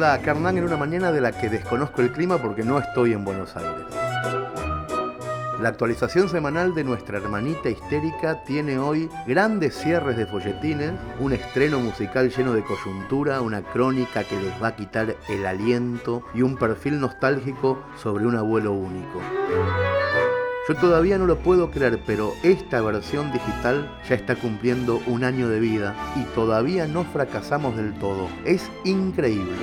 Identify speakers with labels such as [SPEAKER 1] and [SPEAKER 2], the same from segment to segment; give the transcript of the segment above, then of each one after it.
[SPEAKER 1] Hola, Carnán en una mañana de la que desconozco el clima porque no estoy en Buenos Aires. La actualización semanal de nuestra hermanita histérica tiene hoy grandes cierres de folletines, un estreno musical lleno de coyuntura, una crónica que les va a quitar el aliento y un perfil nostálgico sobre un abuelo único. Yo todavía no lo puedo creer, pero esta versión digital ya está cumpliendo un año de vida y todavía no fracasamos del todo. Es increíble.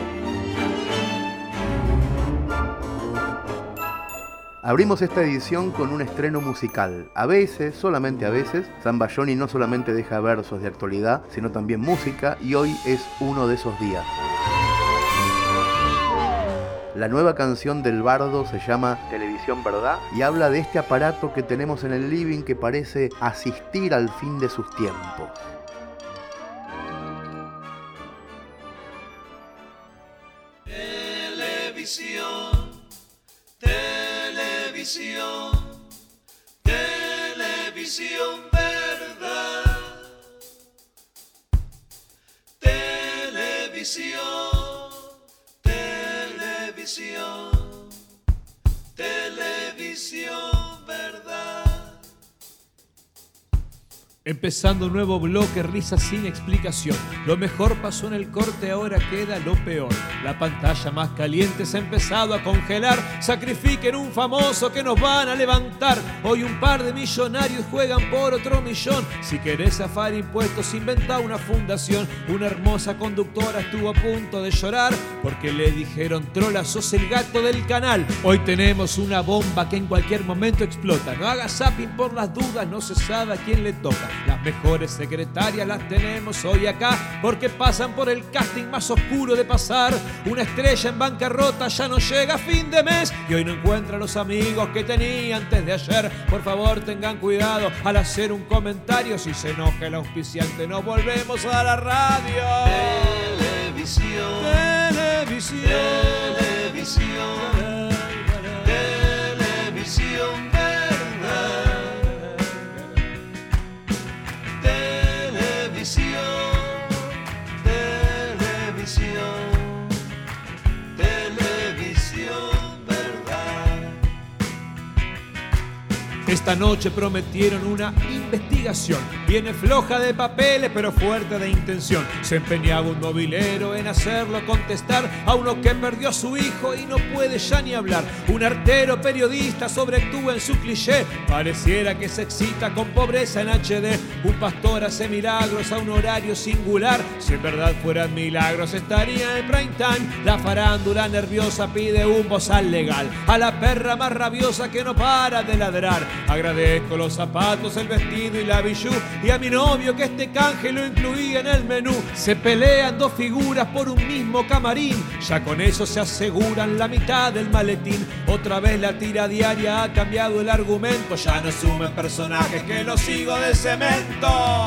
[SPEAKER 1] Abrimos esta edición con un estreno musical. A veces, solamente a veces, Bayoni no solamente deja versos de actualidad, sino también música y hoy es uno de esos días. La nueva canción del bardo se llama Televisión Verdad y habla de este aparato que tenemos en el living que parece asistir al fin de sus tiempos.
[SPEAKER 2] Televisión, televisión, televisión verdad. Televisión. Televisión,
[SPEAKER 3] Empezando un nuevo bloque, risa sin explicación. Lo mejor pasó en el corte, ahora queda lo peor. La pantalla más caliente se ha empezado a congelar. Sacrifiquen un famoso que nos van a levantar. Hoy un par de millonarios juegan por otro millón. Si querés zafar impuestos, inventa una fundación. Una hermosa conductora estuvo a punto de llorar porque le dijeron, trola, sos el gato del canal. Hoy tenemos una bomba que en cualquier momento explota. No hagas zapping por las dudas, no se sabe a quién le toca. Las mejores secretarias las tenemos hoy acá porque pasan por el casting más oscuro de pasar. Una estrella en bancarrota ya no llega a fin de mes y hoy no encuentra los amigos que tenía antes de ayer. Por favor, tengan cuidado al hacer un comentario. Si se enoja el auspiciante, no volvemos a la radio.
[SPEAKER 2] Televisión,
[SPEAKER 3] Televisión.
[SPEAKER 2] televisión.
[SPEAKER 3] Esta noche prometieron una investigación. Viene floja de papeles, pero fuerte de intención. Se empeñaba un novilero en hacerlo contestar a uno que perdió a su hijo y no puede ya ni hablar. Un artero periodista sobreactúa en su cliché. Pareciera que se excita con pobreza en HD. Un pastor hace milagros a un horario singular. Si en verdad fueran milagros, estaría en prime time. La farándula nerviosa pide un bozal legal. A la perra más rabiosa que no para de ladrar. Agradezco los zapatos, el vestido y la bijú. Y a mi novio que este canje lo incluía en el menú. Se pelean dos figuras por un mismo camarín. Ya con eso se aseguran la mitad del maletín. Otra vez la tira diaria ha cambiado el argumento. Ya no sumen personajes que los sigo de cemento.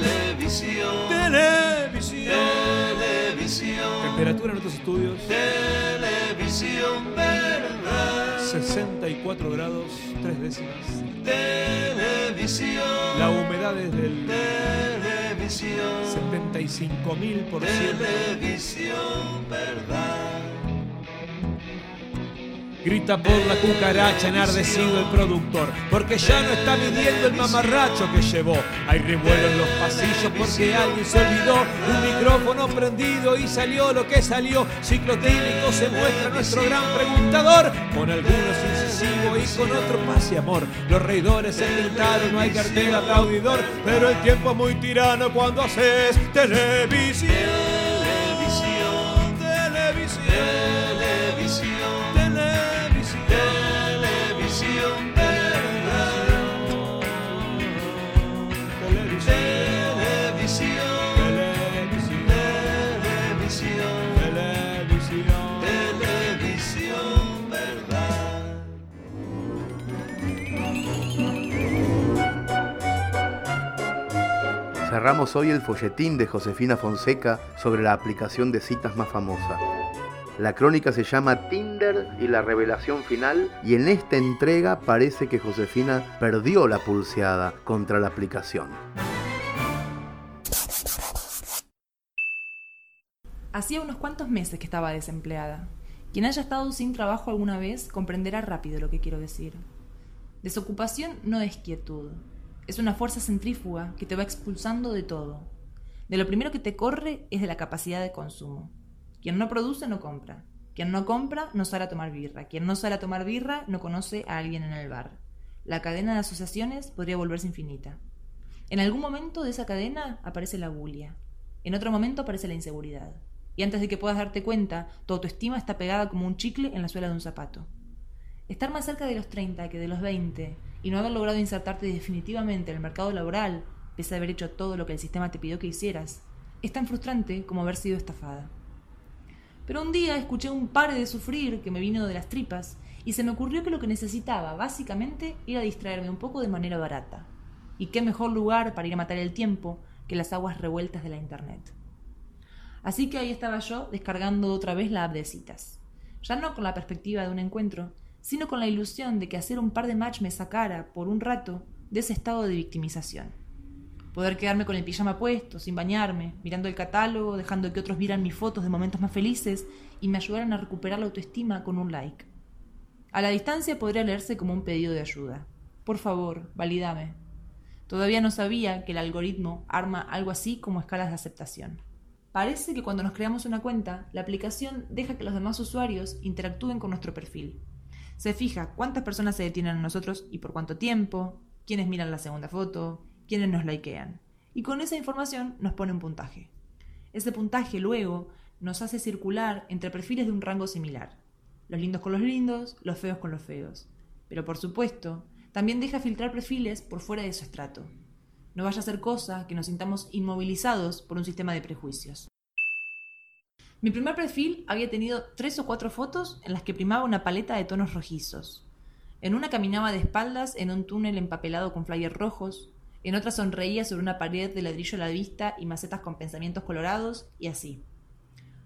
[SPEAKER 2] Televisión,
[SPEAKER 3] Televisión.
[SPEAKER 2] televisión,
[SPEAKER 3] Temperatura en otros estudios.
[SPEAKER 2] televisión.
[SPEAKER 3] 64 grados, 3 décimas.
[SPEAKER 2] Televisión,
[SPEAKER 3] La humedad es del
[SPEAKER 2] televisión,
[SPEAKER 3] 75 mil por ciento.
[SPEAKER 2] televisión, verdad.
[SPEAKER 3] Grita por la cucaracha enardecido el productor, porque ya no está midiendo el mamarracho que llevó. Hay revuelo en los pasillos porque alguien se olvidó un micrófono prendido y salió lo que salió. Ciclotímico se muestra nuestro gran preguntador, con algunos incisivo y con otro paz y amor. Los reidores se pintaron, no hay cartel aplaudidor, pero el tiempo es muy tirano cuando haces. Televisión,
[SPEAKER 2] Televisión.
[SPEAKER 3] televisión,
[SPEAKER 1] Cerramos hoy el folletín de Josefina Fonseca sobre la aplicación de citas más famosa. La crónica se llama Tinder y la revelación final y en esta entrega parece que Josefina perdió la pulseada contra la aplicación.
[SPEAKER 4] Hacía unos cuantos meses que estaba desempleada. Quien haya estado sin trabajo alguna vez comprenderá rápido lo que quiero decir. Desocupación no es quietud. Es una fuerza centrífuga que te va expulsando de todo. De lo primero que te corre es de la capacidad de consumo. Quien no produce no compra. Quien no compra no sale a tomar birra. Quien no sale a tomar birra no conoce a alguien en el bar. La cadena de asociaciones podría volverse infinita. En algún momento de esa cadena aparece la bulia. En otro momento aparece la inseguridad. Y antes de que puedas darte cuenta, tu autoestima está pegada como un chicle en la suela de un zapato. Estar más cerca de los 30 que de los 20 y no haber logrado insertarte definitivamente en el mercado laboral, pese a haber hecho todo lo que el sistema te pidió que hicieras, es tan frustrante como haber sido estafada. Pero un día escuché un par de sufrir que me vino de las tripas y se me ocurrió que lo que necesitaba, básicamente, era distraerme un poco de manera barata. Y qué mejor lugar para ir a matar el tiempo que las aguas revueltas de la Internet. Así que ahí estaba yo descargando otra vez la app de citas. Ya no con la perspectiva de un encuentro, sino con la ilusión de que hacer un par de match me sacara, por un rato, de ese estado de victimización. Poder quedarme con el pijama puesto, sin bañarme, mirando el catálogo, dejando que otros vieran mis fotos de momentos más felices y me ayudaran a recuperar la autoestima con un like. A la distancia podría leerse como un pedido de ayuda. Por favor, validame. Todavía no sabía que el algoritmo arma algo así como escalas de aceptación. Parece que cuando nos creamos una cuenta, la aplicación deja que los demás usuarios interactúen con nuestro perfil. Se fija cuántas personas se detienen a nosotros y por cuánto tiempo, quiénes miran la segunda foto, quiénes nos likean. Y con esa información nos pone un puntaje. Ese puntaje luego nos hace circular entre perfiles de un rango similar. Los lindos con los lindos, los feos con los feos. Pero por supuesto, también deja filtrar perfiles por fuera de su estrato. No vaya a ser cosa que nos sintamos inmovilizados por un sistema de prejuicios. Mi primer perfil había tenido tres o cuatro fotos en las que primaba una paleta de tonos rojizos. En una caminaba de espaldas en un túnel empapelado con flyers rojos, en otra sonreía sobre una pared de ladrillo a la vista y macetas con pensamientos colorados, y así.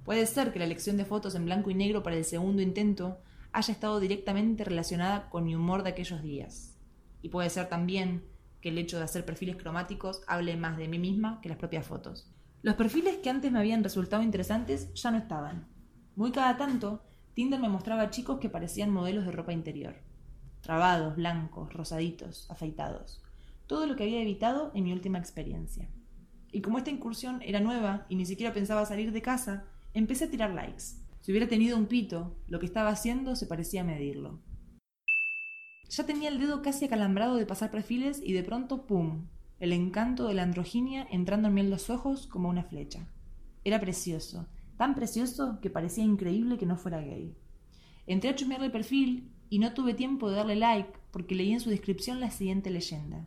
[SPEAKER 4] Puede ser que la elección de fotos en blanco y negro para el segundo intento haya estado directamente relacionada con mi humor de aquellos días. Y puede ser también que el hecho de hacer perfiles cromáticos hable más de mí misma que las propias fotos. Los perfiles que antes me habían resultado interesantes ya no estaban. Muy cada tanto, Tinder me mostraba chicos que parecían modelos de ropa interior. Trabados, blancos, rosaditos, afeitados. Todo lo que había evitado en mi última experiencia. Y como esta incursión era nueva y ni siquiera pensaba salir de casa, empecé a tirar likes. Si hubiera tenido un pito, lo que estaba haciendo se parecía a medirlo. Ya tenía el dedo casi acalambrado de pasar perfiles y de pronto, ¡pum! El encanto de la androginia entrando en los ojos como una flecha. Era precioso, tan precioso que parecía increíble que no fuera gay. Entré a chusmearle el perfil y no tuve tiempo de darle like porque leí en su descripción la siguiente leyenda.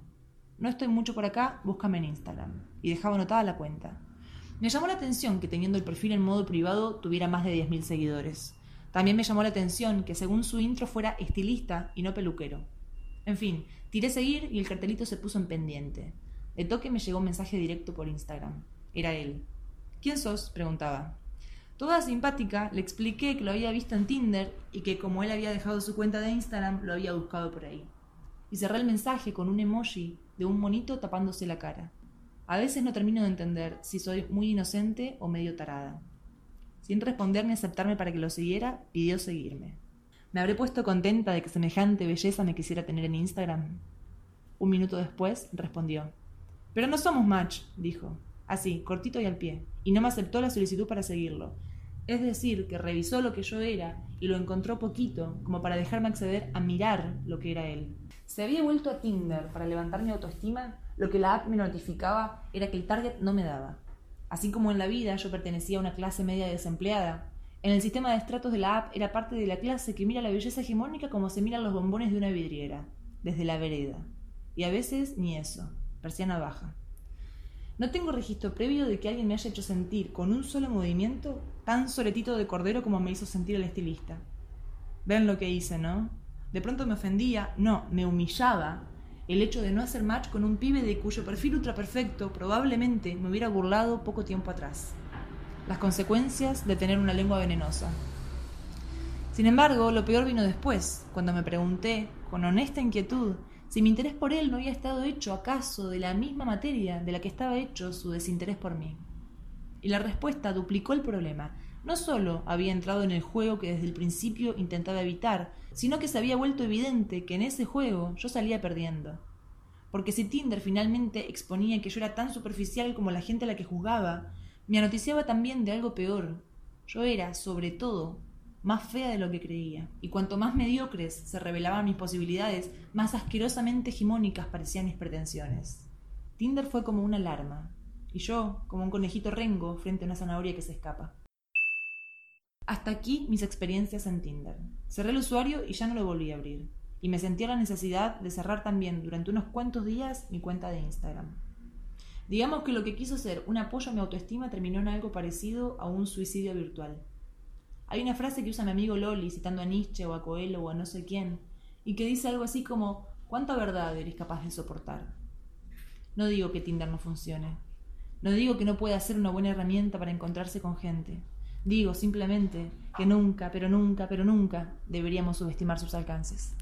[SPEAKER 4] No estoy mucho por acá, búscame en Instagram. Y dejaba anotada la cuenta. Me llamó la atención que teniendo el perfil en modo privado tuviera más de 10.000 seguidores. También me llamó la atención que según su intro fuera estilista y no peluquero. En fin, tiré seguir y el cartelito se puso en pendiente. De toque me llegó un mensaje directo por Instagram. Era él. ¿Quién sos? preguntaba. Toda simpática, le expliqué que lo había visto en Tinder y que como él había dejado su cuenta de Instagram, lo había buscado por ahí. Y cerré el mensaje con un emoji de un monito tapándose la cara. A veces no termino de entender si soy muy inocente o medio tarada. Sin responder ni aceptarme para que lo siguiera, pidió seguirme. ¿Me habré puesto contenta de que semejante belleza me quisiera tener en Instagram? Un minuto después respondió. Pero no somos match, dijo. Así, cortito y al pie. Y no me aceptó la solicitud para seguirlo. Es decir, que revisó lo que yo era y lo encontró poquito como para dejarme acceder a mirar lo que era él. Se había vuelto a Tinder para levantar mi autoestima, lo que la app me notificaba era que el target no me daba. Así como en la vida yo pertenecía a una clase media desempleada, en el sistema de estratos de la app era parte de la clase que mira la belleza hegemónica como se miran los bombones de una vidriera, desde la vereda. Y a veces ni eso, baja. No tengo registro previo de que alguien me haya hecho sentir con un solo movimiento tan soletito de cordero como me hizo sentir el estilista. Ven lo que hice, ¿no? De pronto me ofendía, no, me humillaba el hecho de no hacer match con un pibe de cuyo perfil ultraperfecto probablemente me hubiera burlado poco tiempo atrás. Las consecuencias de tener una lengua venenosa. Sin embargo, lo peor vino después, cuando me pregunté, con honesta inquietud, si mi interés por él no había estado hecho acaso de la misma materia de la que estaba hecho su desinterés por mí. Y la respuesta duplicó el problema. No solo había entrado en el juego que desde el principio intentaba evitar, sino que se había vuelto evidente que en ese juego yo salía perdiendo. Porque si Tinder finalmente exponía que yo era tan superficial como la gente a la que juzgaba, me anoticiaba también de algo peor. Yo era, sobre todo, más fea de lo que creía, y cuanto más mediocres se revelaban mis posibilidades, más asquerosamente hegemónicas parecían mis pretensiones. Tinder fue como una alarma, y yo como un conejito rengo frente a una zanahoria que se escapa. Hasta aquí mis experiencias en Tinder. Cerré el usuario y ya no lo volví a abrir, y me sentí la necesidad de cerrar también durante unos cuantos días mi cuenta de Instagram. Digamos que lo que quiso ser un apoyo a mi autoestima terminó en algo parecido a un suicidio virtual. Hay una frase que usa mi amigo Loli citando a Nietzsche o a Coelho o a no sé quién, y que dice algo así como ¿cuánta verdad eres capaz de soportar? No digo que Tinder no funcione. No digo que no pueda ser una buena herramienta para encontrarse con gente. Digo simplemente que nunca, pero nunca, pero nunca deberíamos subestimar sus alcances.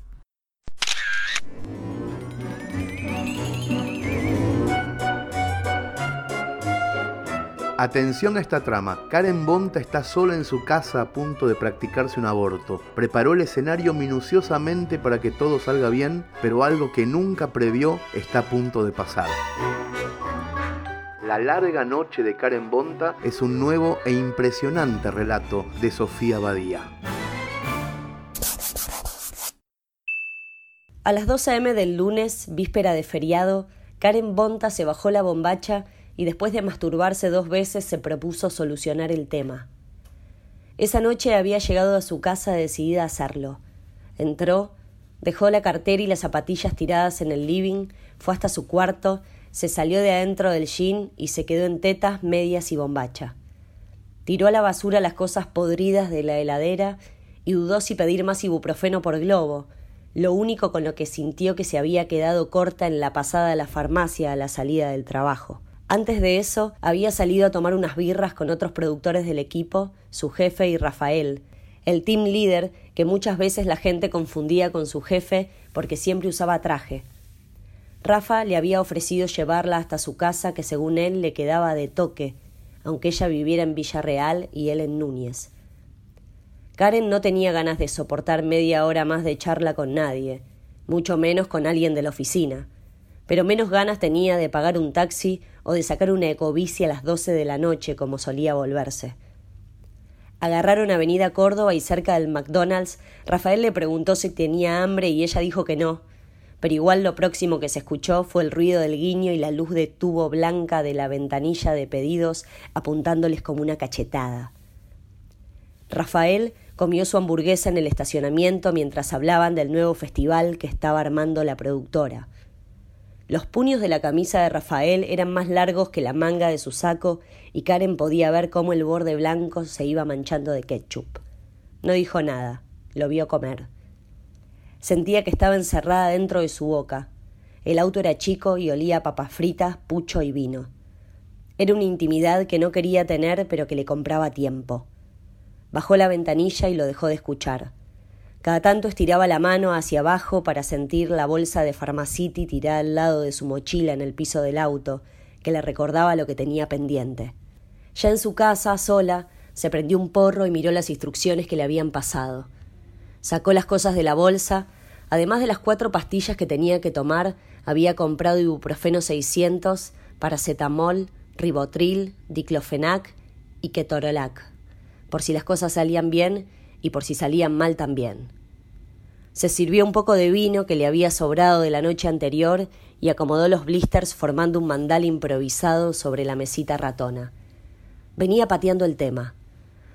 [SPEAKER 1] Atención a esta trama. Karen Bonta está sola en su casa a punto de practicarse un aborto. Preparó el escenario minuciosamente para que todo salga bien, pero algo que nunca previó está a punto de pasar. La larga noche de Karen Bonta es un nuevo e impresionante relato de Sofía Badía.
[SPEAKER 5] A las 2 a.m. del lunes, víspera de feriado, Karen Bonta se bajó la bombacha y después de masturbarse dos veces se propuso solucionar el tema. Esa noche había llegado a su casa decidida a hacerlo. Entró, dejó la cartera y las zapatillas tiradas en el living, fue hasta su cuarto, se salió de adentro del jean y se quedó en tetas, medias y bombacha. Tiró a la basura las cosas podridas de la heladera y dudó si pedir más ibuprofeno por globo, lo único con lo que sintió que se había quedado corta en la pasada a la farmacia a la salida del trabajo. Antes de eso, había salido a tomar unas birras con otros productores del equipo, su jefe y Rafael, el team leader que muchas veces la gente confundía con su jefe porque siempre usaba traje. Rafa le había ofrecido llevarla hasta su casa que según él le quedaba de toque, aunque ella viviera en Villarreal y él en Núñez. Karen no tenía ganas de soportar media hora más de charla con nadie, mucho menos con alguien de la oficina pero menos ganas tenía de pagar un taxi o de sacar una ecobici a las doce de la noche como solía volverse. Agarraron Avenida Córdoba y cerca del McDonald's, Rafael le preguntó si tenía hambre y ella dijo que no, pero igual lo próximo que se escuchó fue el ruido del guiño y la luz de tubo blanca de la ventanilla de pedidos apuntándoles como una cachetada. Rafael comió su hamburguesa en el estacionamiento mientras hablaban del nuevo festival que estaba armando la productora. Los puños de la camisa de Rafael eran más largos que la manga de su saco y Karen podía ver cómo el borde blanco se iba manchando de ketchup. No dijo nada, lo vio comer. Sentía que estaba encerrada dentro de su boca. El auto era chico y olía a papas fritas, pucho y vino. Era una intimidad que no quería tener pero que le compraba tiempo. Bajó la ventanilla y lo dejó de escuchar. Cada tanto estiraba la mano hacia abajo para sentir la bolsa de Pharmacity tirada al lado de su mochila en el piso del auto, que le recordaba lo que tenía pendiente. Ya en su casa, sola, se prendió un porro y miró las instrucciones que le habían pasado. Sacó las cosas de la bolsa, además de las cuatro pastillas que tenía que tomar, había comprado ibuprofeno 600, paracetamol, ribotril, diclofenac y ketorolac, por si las cosas salían bien y por si salían mal también. Se sirvió un poco de vino que le había sobrado de la noche anterior y acomodó los blisters formando un mandal improvisado sobre la mesita ratona. Venía pateando el tema.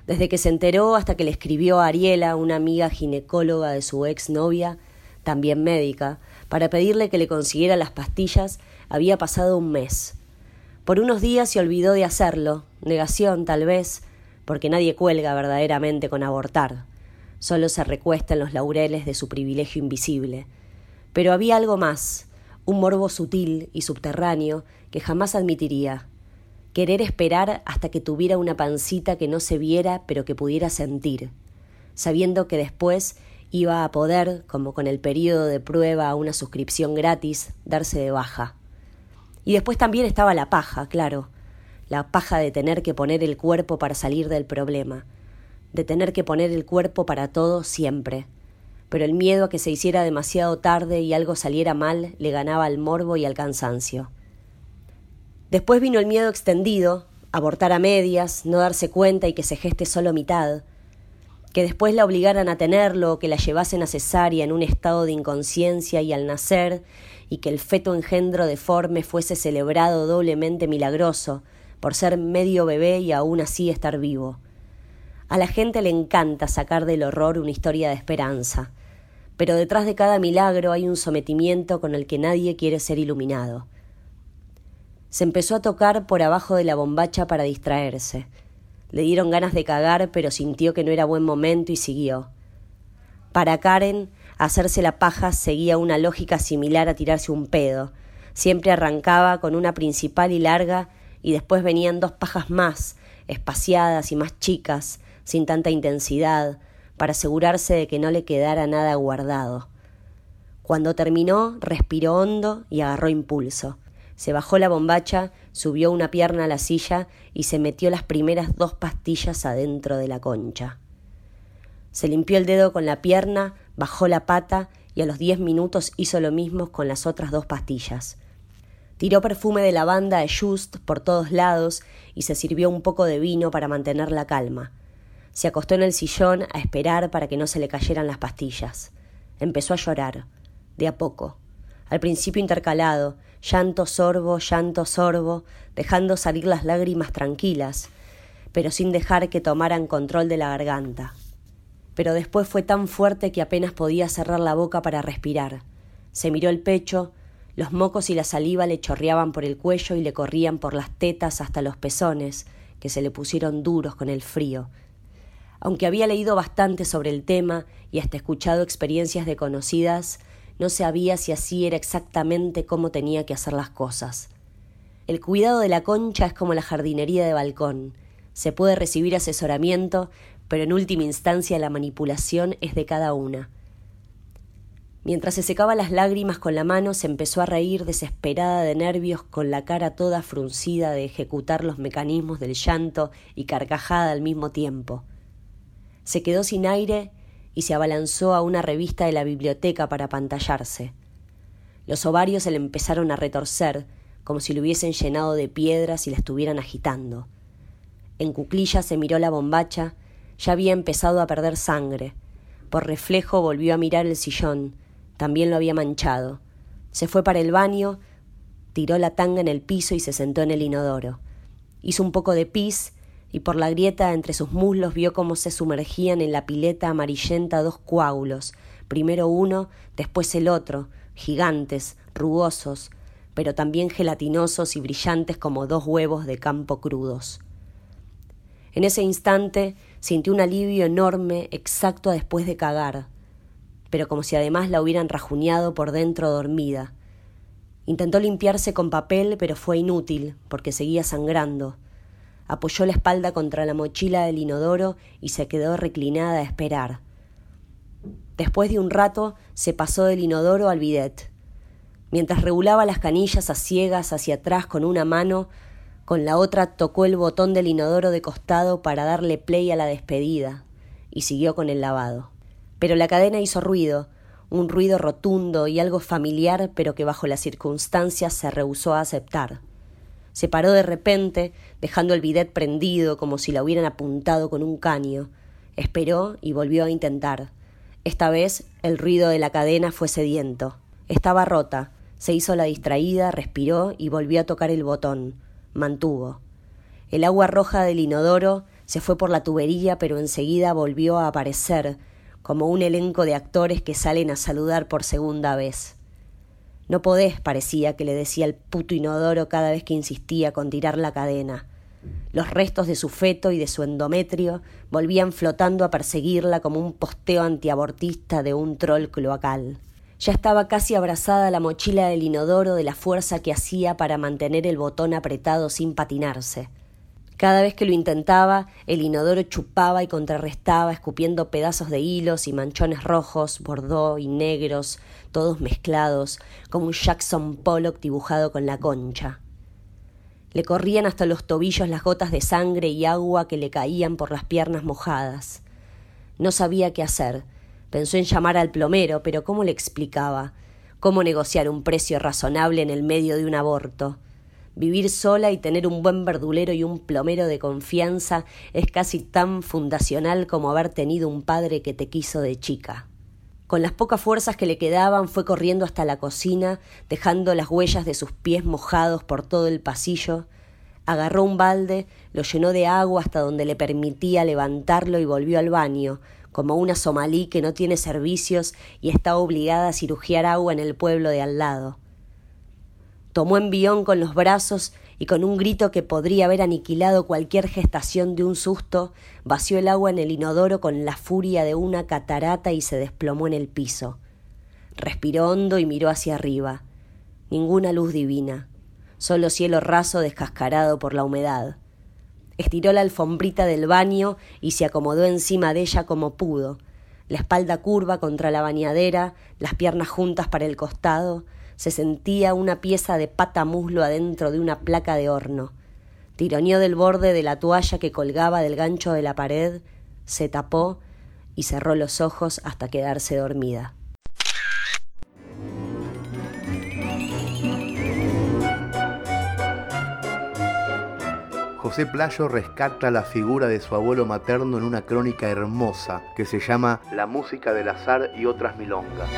[SPEAKER 5] Desde que se enteró hasta que le escribió a Ariela, una amiga ginecóloga de su ex novia, también médica, para pedirle que le consiguiera las pastillas, había pasado un mes. Por unos días se olvidó de hacerlo, negación tal vez, porque nadie cuelga verdaderamente con abortar, solo se recuesta en los laureles de su privilegio invisible. Pero había algo más, un morbo sutil y subterráneo que jamás admitiría, querer esperar hasta que tuviera una pancita que no se viera pero que pudiera sentir, sabiendo que después iba a poder, como con el periodo de prueba a una suscripción gratis, darse de baja. Y después también estaba la paja, claro, la paja de tener que poner el cuerpo para salir del problema, de tener que poner el cuerpo para todo siempre. Pero el miedo a que se hiciera demasiado tarde y algo saliera mal le ganaba al morbo y al cansancio. Después vino el miedo extendido, abortar a medias, no darse cuenta y que se geste solo mitad, que después la obligaran a tenerlo, que la llevasen a cesárea en un estado de inconsciencia y al nacer, y que el feto engendro deforme fuese celebrado doblemente milagroso, por ser medio bebé y aún así estar vivo. A la gente le encanta sacar del horror una historia de esperanza, pero detrás de cada milagro hay un sometimiento con el que nadie quiere ser iluminado. Se empezó a tocar por abajo de la bombacha para distraerse. Le dieron ganas de cagar, pero sintió que no era buen momento y siguió. Para Karen, hacerse la paja seguía una lógica similar a tirarse un pedo. Siempre arrancaba con una principal y larga y después venían dos pajas más, espaciadas y más chicas, sin tanta intensidad, para asegurarse de que no le quedara nada guardado. Cuando terminó, respiró hondo y agarró impulso. Se bajó la bombacha, subió una pierna a la silla y se metió las primeras dos pastillas adentro de la concha. Se limpió el dedo con la pierna, bajó la pata y a los diez minutos hizo lo mismo con las otras dos pastillas. Tiró perfume de lavanda de Just por todos lados y se sirvió un poco de vino para mantener la calma. Se acostó en el sillón a esperar para que no se le cayeran las pastillas. Empezó a llorar, de a poco, al principio intercalado, llanto sorbo, llanto sorbo, dejando salir las lágrimas tranquilas, pero sin dejar que tomaran control de la garganta. Pero después fue tan fuerte que apenas podía cerrar la boca para respirar. Se miró el pecho, los mocos y la saliva le chorreaban por el cuello y le corrían por las tetas hasta los pezones, que se le pusieron duros con el frío. Aunque había leído bastante sobre el tema y hasta escuchado experiencias de conocidas, no sabía si así era exactamente cómo tenía que hacer las cosas. El cuidado de la concha es como la jardinería de balcón. Se puede recibir asesoramiento, pero en última instancia la manipulación es de cada una. Mientras se secaba las lágrimas con la mano, se empezó a reír desesperada de nervios, con la cara toda fruncida de ejecutar los mecanismos del llanto y carcajada al mismo tiempo. Se quedó sin aire y se abalanzó a una revista de la biblioteca para pantallarse. Los ovarios se le empezaron a retorcer, como si le hubiesen llenado de piedras y la estuvieran agitando. En cuclillas se miró la bombacha, ya había empezado a perder sangre. Por reflejo volvió a mirar el sillón, también lo había manchado. Se fue para el baño, tiró la tanga en el piso y se sentó en el inodoro. Hizo un poco de pis y por la grieta entre sus muslos vio cómo se sumergían en la pileta amarillenta dos coágulos, primero uno, después el otro, gigantes, rugosos, pero también gelatinosos y brillantes como dos huevos de campo crudos. En ese instante sintió un alivio enorme exacto después de cagar, pero como si además la hubieran rajuñado por dentro dormida. Intentó limpiarse con papel, pero fue inútil, porque seguía sangrando apoyó la espalda contra la mochila del inodoro y se quedó reclinada a esperar. Después de un rato se pasó del inodoro al bidet. Mientras regulaba las canillas a ciegas hacia atrás con una mano, con la otra tocó el botón del inodoro de costado para darle play a la despedida y siguió con el lavado. Pero la cadena hizo ruido, un ruido rotundo y algo familiar, pero que bajo las circunstancias se rehusó a aceptar. Se paró de repente, dejando el bidet prendido como si la hubieran apuntado con un caño. Esperó y volvió a intentar. Esta vez el ruido de la cadena fue sediento. Estaba rota. Se hizo la distraída, respiró y volvió a tocar el botón. Mantuvo. El agua roja del inodoro se fue por la tubería, pero enseguida volvió a aparecer, como un elenco de actores que salen a saludar por segunda vez. No podés, parecía que le decía el puto inodoro cada vez que insistía con tirar la cadena. Los restos de su feto y de su endometrio volvían flotando a perseguirla como un posteo antiabortista de un troll cloacal. Ya estaba casi abrazada la mochila del inodoro de la fuerza que hacía para mantener el botón apretado sin patinarse. Cada vez que lo intentaba, el inodoro chupaba y contrarrestaba, escupiendo pedazos de hilos y manchones rojos, bordó y negros, todos mezclados, como un Jackson Pollock dibujado con la concha. Le corrían hasta los tobillos las gotas de sangre y agua que le caían por las piernas mojadas. No sabía qué hacer. Pensó en llamar al plomero, pero ¿cómo le explicaba? ¿Cómo negociar un precio razonable en el medio de un aborto? Vivir sola y tener un buen verdulero y un plomero de confianza es casi tan fundacional como haber tenido un padre que te quiso de chica. Con las pocas fuerzas que le quedaban fue corriendo hasta la cocina, dejando las huellas de sus pies mojados por todo el pasillo. Agarró un balde, lo llenó de agua hasta donde le permitía levantarlo y volvió al baño, como una somalí que no tiene servicios y está obligada a cirugiar agua en el pueblo de al lado. Tomó envión con los brazos y con un grito que podría haber aniquilado cualquier gestación de un susto, vació el agua en el inodoro con la furia de una catarata y se desplomó en el piso. Respiró hondo y miró hacia arriba. Ninguna luz divina, solo cielo raso descascarado por la humedad. Estiró la alfombrita del baño y se acomodó encima de ella como pudo, la espalda curva contra la bañadera, las piernas juntas para el costado, se sentía una pieza de pata muslo adentro de una placa de horno. Tironeó del borde de la toalla que colgaba del gancho de la pared, se tapó y cerró los ojos hasta quedarse dormida.
[SPEAKER 1] José Playo rescata la figura de su abuelo materno en una crónica hermosa que se llama La música del azar y otras milongas.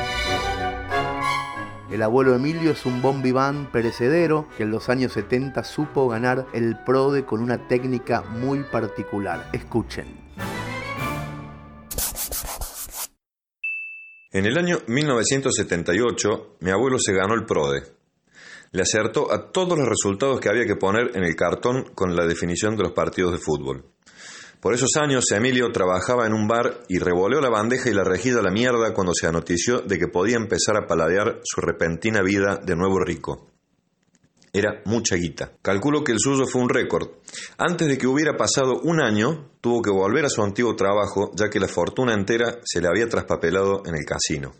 [SPEAKER 1] El abuelo Emilio es un bon vivant perecedero que en los años 70 supo ganar el PRODE con una técnica muy particular. Escuchen.
[SPEAKER 6] En el año 1978, mi abuelo se ganó el PRODE. Le acertó a todos los resultados que había que poner en el cartón con la definición de los partidos de fútbol. Por esos años, Emilio trabajaba en un bar y revoleó la bandeja y la rejilla a la mierda cuando se anotició de que podía empezar a paladear su repentina vida de nuevo rico. Era mucha guita. Calculo que el suyo fue un récord. Antes de que hubiera pasado un año, tuvo que volver a su antiguo trabajo, ya que la fortuna entera se le había traspapelado en el casino.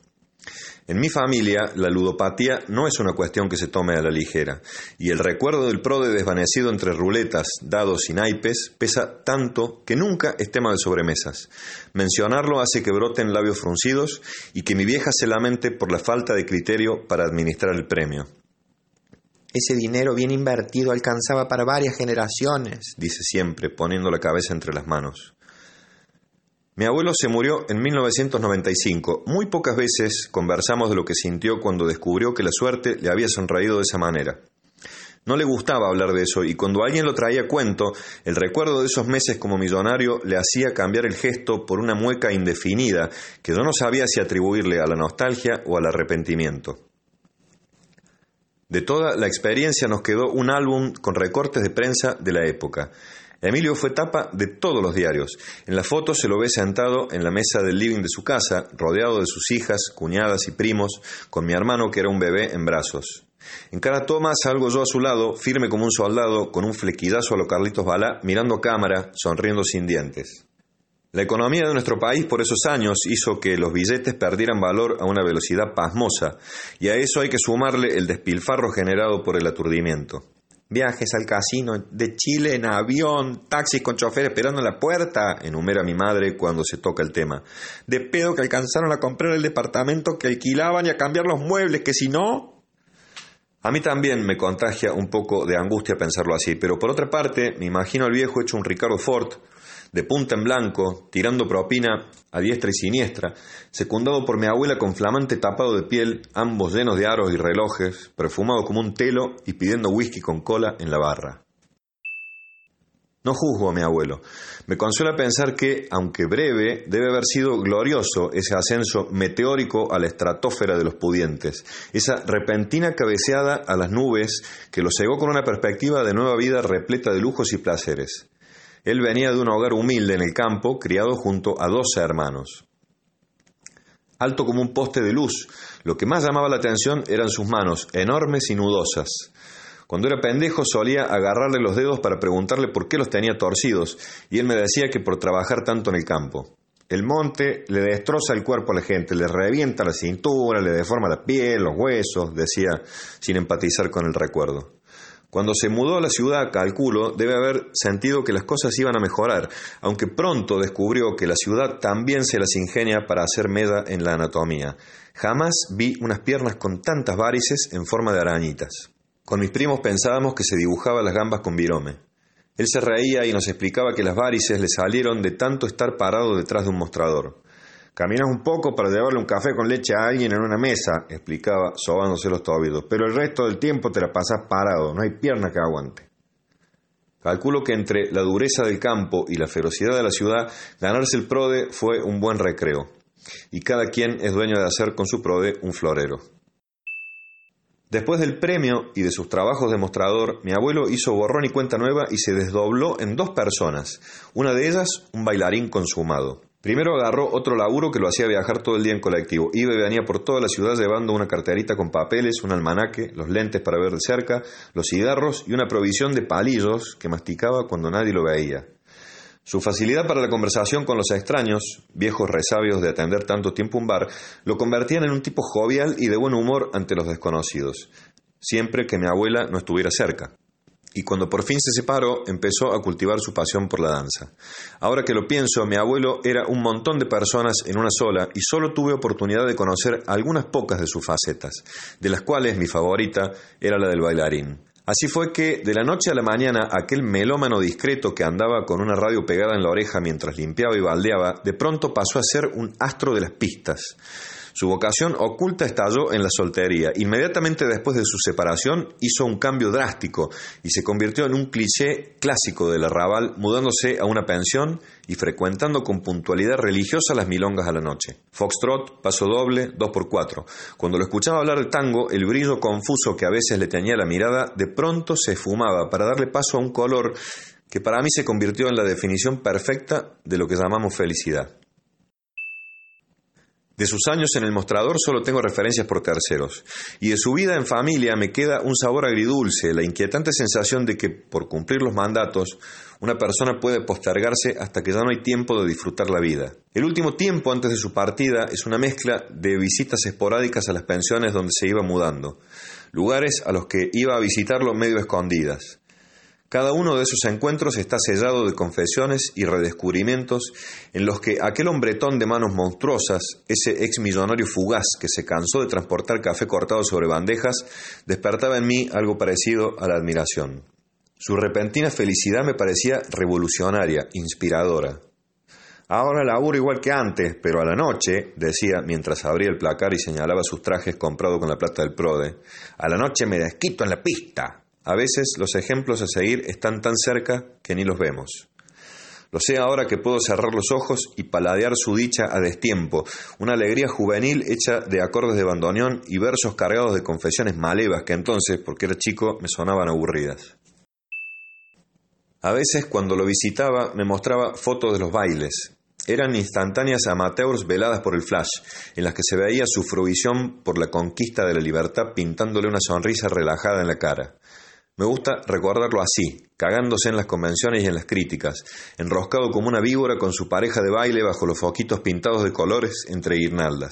[SPEAKER 6] En mi familia, la ludopatía no es una cuestión que se tome a la ligera, y el recuerdo del prode desvanecido entre ruletas, dados y naipes pesa tanto que nunca es tema de sobremesas. Mencionarlo hace que broten labios fruncidos y que mi vieja se lamente por la falta de criterio para administrar el premio.
[SPEAKER 7] Ese dinero bien invertido alcanzaba para varias generaciones,
[SPEAKER 6] dice siempre, poniendo la cabeza entre las manos. Mi abuelo se murió en 1995. Muy pocas veces conversamos de lo que sintió cuando descubrió que la suerte le había sonreído de esa manera. No le gustaba hablar de eso y cuando alguien lo traía a cuento, el recuerdo de esos meses como millonario le hacía cambiar el gesto por una mueca indefinida que yo no sabía si atribuirle a la nostalgia o al arrepentimiento. De toda la experiencia nos quedó un álbum con recortes de prensa de la época. Emilio fue tapa de todos los diarios. En la foto se lo ve sentado en la mesa del living de su casa, rodeado de sus hijas, cuñadas y primos, con mi hermano que era un bebé en brazos. En cada toma salgo yo a su lado, firme como un soldado, con un flequidazo a lo Carlitos Balá, mirando cámara, sonriendo sin dientes. La economía de nuestro país por esos años hizo que los billetes perdieran valor a una velocidad pasmosa, y a eso hay que sumarle el despilfarro generado por el aturdimiento.
[SPEAKER 7] Viajes al casino de Chile en avión, taxis con chofer esperando en la puerta,
[SPEAKER 6] enumera mi madre cuando se toca el tema.
[SPEAKER 7] De pedo que alcanzaron a comprar el departamento que alquilaban y a cambiar los muebles, que si no...
[SPEAKER 6] A mí también me contagia un poco de angustia pensarlo así, pero por otra parte me imagino al viejo hecho un Ricardo Ford, de punta en blanco, tirando propina a diestra y siniestra, secundado por mi abuela con flamante tapado de piel, ambos llenos de aros y relojes, perfumado como un telo y pidiendo whisky con cola en la barra. No juzgo a mi abuelo. Me consuela pensar que, aunque breve, debe haber sido glorioso ese ascenso meteórico a la estratosfera de los pudientes, esa repentina cabeceada a las nubes que lo cegó con una perspectiva de nueva vida repleta de lujos y placeres. Él venía de un hogar humilde en el campo, criado junto a doce hermanos. Alto como un poste de luz, lo que más llamaba la atención eran sus manos, enormes y nudosas. Cuando era pendejo solía agarrarle los dedos para preguntarle por qué los tenía torcidos, y él me decía que por trabajar tanto en el campo. El monte le destroza el cuerpo a la gente, le revienta la cintura, le deforma la piel, los huesos, decía, sin empatizar con el recuerdo. Cuando se mudó a la ciudad, calculo, debe haber sentido que las cosas iban a mejorar, aunque pronto descubrió que la ciudad también se las ingenia para hacer meda en la anatomía. Jamás vi unas piernas con tantas varices en forma de arañitas. Con mis primos pensábamos que se dibujaba las gambas con virome. Él se reía y nos explicaba que las varices le salieron de tanto estar parado detrás de un mostrador. Caminas un poco para llevarle un café con leche a alguien en una mesa, explicaba, sobándose los tobillos, pero el resto del tiempo te la pasas parado, no hay pierna que aguante. Calculo que entre la dureza del campo y la ferocidad de la ciudad, ganarse el prode fue un buen recreo, y cada quien es dueño de hacer con su prode un florero. Después del premio y de sus trabajos de mostrador, mi abuelo hizo borrón y cuenta nueva y se desdobló en dos personas, una de ellas un bailarín consumado. Primero agarró otro laburo que lo hacía viajar todo el día en colectivo. Iba y venía por toda la ciudad llevando una carterita con papeles, un almanaque, los lentes para ver de cerca, los cigarros y una provisión de palillos que masticaba cuando nadie lo veía. Su facilidad para la conversación con los extraños, viejos resabios de atender tanto tiempo un bar, lo convertían en un tipo jovial y de buen humor ante los desconocidos, siempre que mi abuela no estuviera cerca y cuando por fin se separó empezó a cultivar su pasión por la danza. Ahora que lo pienso, mi abuelo era un montón de personas en una sola y solo tuve oportunidad de conocer algunas pocas de sus facetas, de las cuales mi favorita era la del bailarín. Así fue que, de la noche a la mañana, aquel melómano discreto que andaba con una radio pegada en la oreja mientras limpiaba y baldeaba, de pronto pasó a ser un astro de las pistas. Su vocación oculta estalló en la soltería. Inmediatamente después de su separación hizo un cambio drástico y se convirtió en un cliché clásico del arrabal, mudándose a una pensión y frecuentando con puntualidad religiosa las milongas a la noche. Foxtrot, paso doble, dos por cuatro. Cuando lo escuchaba hablar el tango, el brillo confuso que a veces le teñía la mirada de pronto se esfumaba para darle paso a un color que para mí se convirtió en la definición perfecta de lo que llamamos felicidad. De sus años en el mostrador solo tengo referencias por terceros, y de su vida en familia me queda un sabor agridulce, la inquietante sensación de que, por cumplir los mandatos, una persona puede postergarse hasta que ya no hay tiempo de disfrutar la vida. El último tiempo antes de su partida es una mezcla de visitas esporádicas a las pensiones donde se iba mudando, lugares a los que iba a visitarlo medio escondidas. Cada uno de esos encuentros está sellado de confesiones y redescubrimientos en los que aquel hombretón de manos monstruosas, ese ex millonario fugaz que se cansó de transportar café cortado sobre bandejas, despertaba en mí algo parecido a la admiración. Su repentina felicidad me parecía revolucionaria, inspiradora. Ahora laburo igual que antes, pero a la noche, decía mientras abría el placar y señalaba sus trajes comprados con la plata del Prode, a la noche me desquito en la pista. A veces los ejemplos a seguir están tan cerca que ni los vemos. Lo sé ahora que puedo cerrar los ojos y paladear su dicha a destiempo, una alegría juvenil hecha de acordes de bandoneón y versos cargados de confesiones malevas que entonces, porque era chico, me sonaban aburridas. A veces, cuando lo visitaba, me mostraba fotos de los bailes. Eran instantáneas amateurs veladas por el flash, en las que se veía su fruición por la conquista de la libertad pintándole una sonrisa relajada en la cara. Me gusta recordarlo así, cagándose en las convenciones y en las críticas, enroscado como una víbora con su pareja de baile bajo los foquitos pintados de colores entre guirnaldas.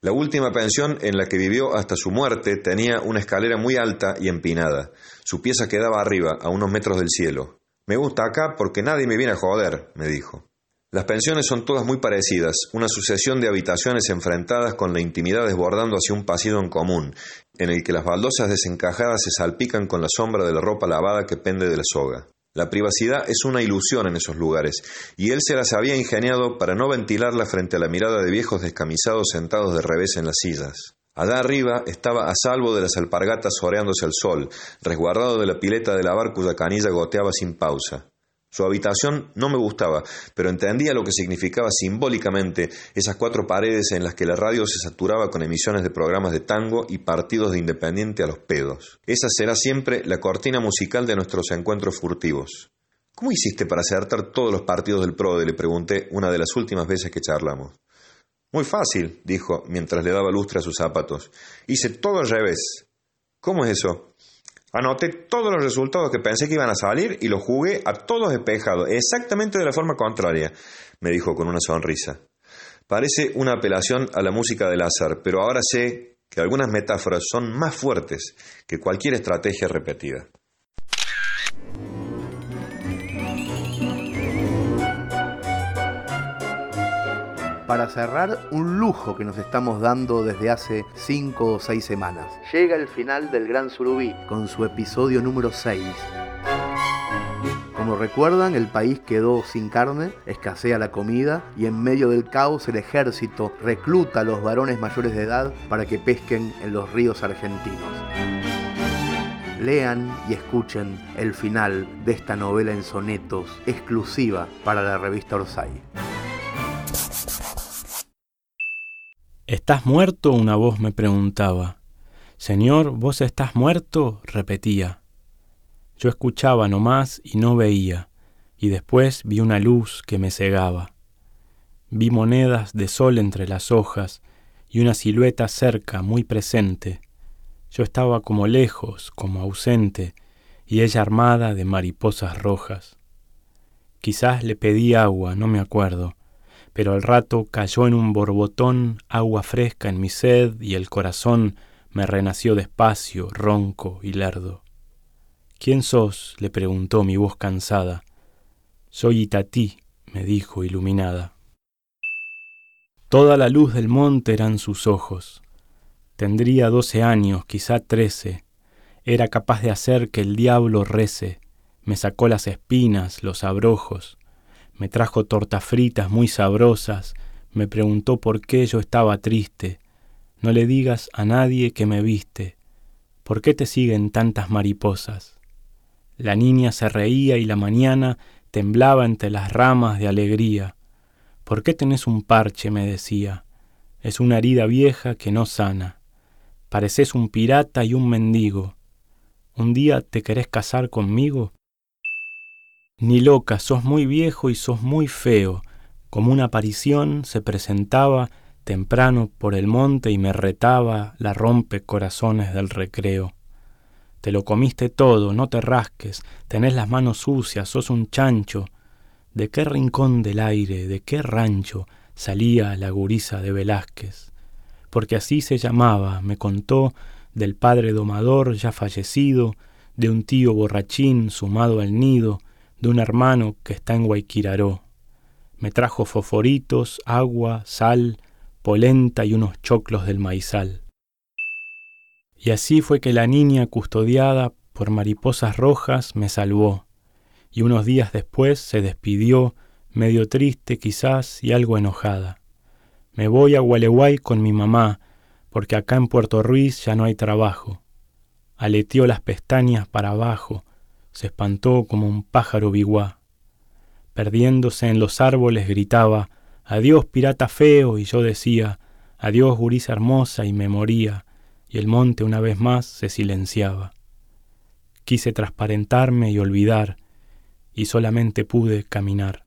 [SPEAKER 6] La última pensión en la que vivió hasta su muerte tenía una escalera muy alta y empinada. Su pieza quedaba arriba, a unos metros del cielo. Me gusta acá porque nadie me viene a joder, me dijo. Las pensiones son todas muy parecidas, una sucesión de habitaciones enfrentadas con la intimidad desbordando hacia un pasillo en común, en el que las baldosas desencajadas se salpican con la sombra de la ropa lavada que pende de la soga. La privacidad es una ilusión en esos lugares, y él se las había ingeniado para no ventilarla frente a la mirada de viejos descamisados sentados de revés en las sillas. Allá arriba estaba a salvo de las alpargatas oreándose al sol, resguardado de la pileta de lavar cuya canilla goteaba sin pausa. Su habitación no me gustaba, pero entendía lo que significaba simbólicamente esas cuatro paredes en las que la radio se saturaba con emisiones de programas de tango y partidos de independiente a los pedos. Esa será siempre la cortina musical de nuestros encuentros furtivos. ¿Cómo hiciste para acertar todos los partidos del PRODE? le pregunté una de las últimas veces que charlamos. Muy fácil, dijo, mientras le daba lustre a sus zapatos. Hice todo al revés. ¿Cómo es eso? Anoté todos los resultados que pensé que iban a salir y los jugué a todos despejados, exactamente de la forma contraria, me dijo con una sonrisa. Parece una apelación a la música del azar, pero ahora sé que algunas metáforas son más fuertes que cualquier estrategia repetida.
[SPEAKER 1] Para cerrar, un lujo que nos estamos dando desde hace 5 o 6 semanas. Llega el final del Gran Surubí con su episodio número 6. Como recuerdan, el país quedó sin carne, escasea la comida y en medio del caos el ejército recluta a los varones mayores de edad para que pesquen en los ríos argentinos. Lean y escuchen el final de esta novela en sonetos exclusiva para la revista Orsay.
[SPEAKER 8] ¿Estás muerto? una voz me preguntaba. Señor, ¿vos estás muerto? repetía. Yo escuchaba nomás y no veía, y después vi una luz que me cegaba. Vi monedas de sol entre las hojas y una silueta cerca, muy presente. Yo estaba como lejos, como ausente, y ella armada de mariposas rojas. Quizás le pedí agua, no me acuerdo, pero al rato cayó en un borbotón agua fresca en mi sed y el corazón me renació despacio, ronco y lerdo. ¿Quién sos? le preguntó mi voz cansada. Soy Itatí, me dijo iluminada. Toda la luz del monte eran sus ojos. Tendría doce años, quizá trece. Era capaz de hacer que el diablo rece. Me sacó las espinas, los abrojos me trajo tortas fritas muy sabrosas, me preguntó por qué yo estaba triste. No le digas a nadie que me viste. ¿Por qué te siguen tantas mariposas? La niña se reía y la mañana temblaba entre las ramas de alegría. ¿Por qué tenés un parche? me decía. Es una herida vieja que no sana. Pareces un pirata y un mendigo. ¿Un día te querés casar conmigo? Ni loca, sos muy viejo y sos muy feo. Como una aparición se presentaba temprano por el monte y me retaba la rompe corazones del recreo. Te lo comiste todo, no te rasques, tenés las manos sucias, sos un chancho. ¿De qué rincón del aire, de qué rancho salía la gurisa de Velázquez? Porque así se llamaba, me contó, del padre domador ya fallecido, de un tío borrachín sumado al nido, de un hermano que está en Guayquiraró. Me trajo fosforitos, agua, sal, polenta y unos choclos del maizal. Y así fue que la niña custodiada por mariposas rojas me salvó, y unos días después se despidió, medio triste quizás y algo enojada. Me voy a Gualeguay con mi mamá, porque acá en Puerto Ruiz ya no hay trabajo. Aleteó las pestañas para abajo, se espantó como un pájaro biguá. Perdiéndose en los árboles gritaba, Adiós pirata feo, y yo decía, Adiós gurisa hermosa, y me moría, y el monte una vez más se silenciaba. Quise transparentarme y olvidar, y solamente pude caminar.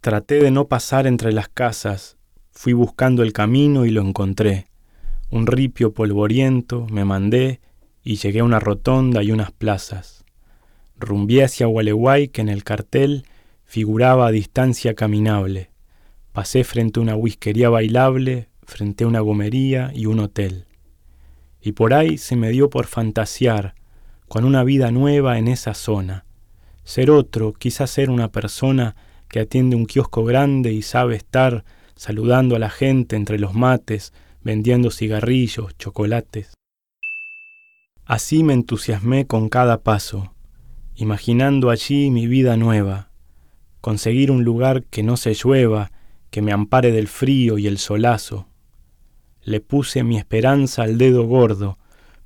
[SPEAKER 8] Traté de no pasar entre las casas, fui buscando el camino y lo encontré. Un ripio polvoriento me mandé y llegué a una rotonda y unas plazas. Rumbié hacia Gualeguay que en el cartel figuraba a distancia caminable. Pasé frente a una whiskería bailable, frente a una gomería y un hotel. Y por ahí se me dio por fantasear con una vida nueva en esa zona. Ser otro, quizás ser una persona que atiende un kiosco grande y sabe estar saludando a la gente entre los mates, vendiendo cigarrillos, chocolates. Así me entusiasmé con cada paso, imaginando allí mi vida nueva, conseguir un lugar que no se llueva, que me ampare del frío y el solazo. Le puse mi esperanza al dedo gordo,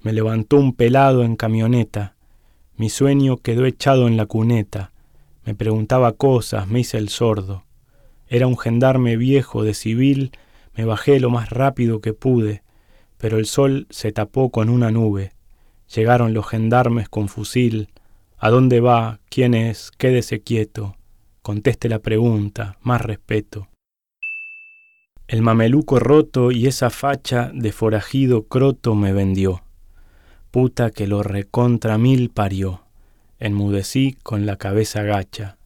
[SPEAKER 8] me levantó un pelado en camioneta, mi sueño quedó echado en la cuneta, me preguntaba cosas, me hice el sordo. Era un gendarme viejo de civil, me bajé lo más rápido que pude, pero el sol se tapó con una nube. Llegaron los gendarmes con fusil, ¿A dónde va? ¿Quién es? Quédese quieto. Conteste la pregunta, más respeto. El mameluco roto y esa facha de forajido croto me vendió. Puta que lo recontra mil parió. Enmudecí con la cabeza gacha.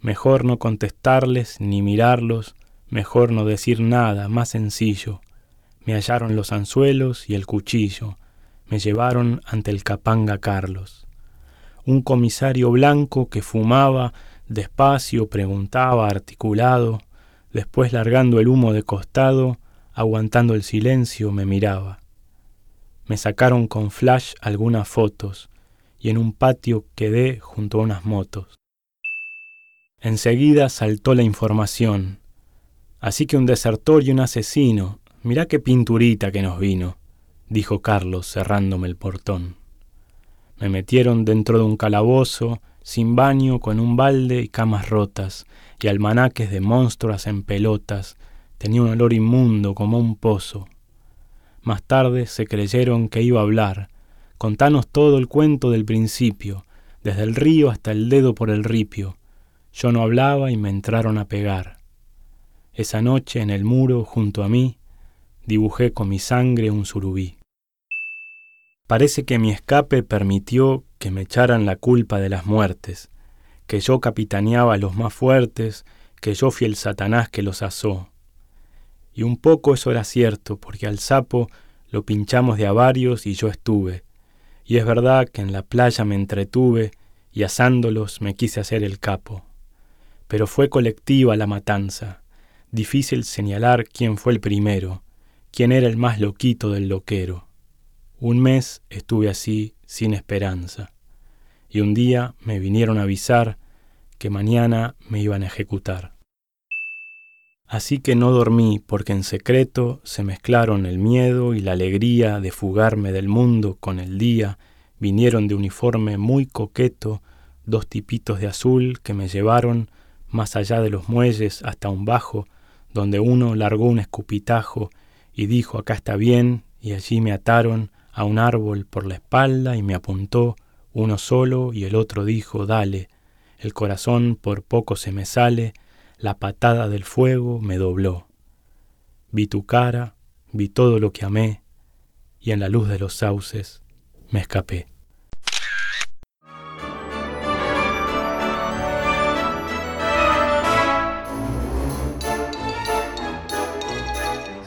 [SPEAKER 8] Mejor no contestarles ni mirarlos, mejor no decir nada, más sencillo. Me hallaron los anzuelos y el cuchillo, me llevaron ante el capanga Carlos. Un comisario blanco que fumaba, despacio preguntaba articulado, después largando el humo de costado, aguantando el silencio, me miraba. Me sacaron con flash algunas fotos y en un patio quedé junto a unas motos. Enseguida saltó la información. Así que un desertor y un asesino, mirá qué pinturita que nos vino, dijo Carlos cerrándome el portón. Me metieron dentro de un calabozo, sin baño, con un balde y camas rotas, y almanaques de monstruos en pelotas, tenía un olor inmundo como un pozo. Más tarde se creyeron que iba a hablar, contanos todo el cuento del principio, desde el río hasta el dedo por el ripio. Yo no hablaba y me entraron a pegar. Esa noche en el muro, junto a mí, dibujé con mi sangre un surubí. Parece que mi escape permitió que me echaran la culpa de las muertes, que yo capitaneaba a los más fuertes, que yo fui el Satanás que los asó. Y un poco eso era cierto, porque al sapo lo pinchamos de a varios y yo estuve. Y es verdad que en la playa me entretuve y asándolos me quise hacer el capo. Pero fue colectiva la matanza. Difícil señalar quién fue el primero, quién era el más loquito del loquero. Un mes estuve así sin esperanza, y un día me vinieron a avisar que mañana me iban a ejecutar. Así que no dormí porque en secreto se mezclaron el miedo y la alegría de fugarme del mundo con el día, vinieron de uniforme muy coqueto dos tipitos de azul que me llevaron más allá de los muelles hasta un bajo, donde uno largó un escupitajo y dijo acá está bien, y allí me ataron a un árbol por la espalda y me apuntó uno solo y el otro dijo dale, el corazón por poco se me sale, la patada del fuego me dobló. Vi tu cara, vi todo lo que amé, y en la luz de los sauces me escapé.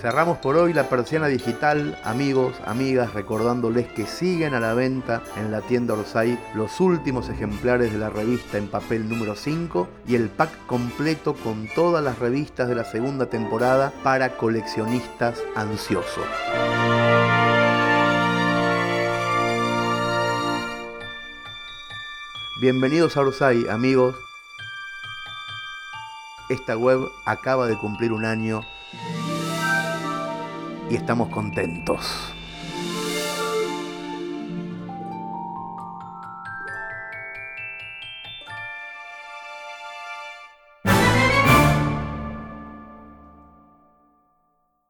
[SPEAKER 1] Cerramos por hoy la persiana digital, amigos, amigas, recordándoles que siguen a la venta en la tienda Orsay los últimos ejemplares de la revista en papel número 5 y el pack completo con todas las revistas de la segunda temporada para coleccionistas ansiosos. Bienvenidos a Orsay, amigos. Esta web acaba de cumplir un año y estamos contentos.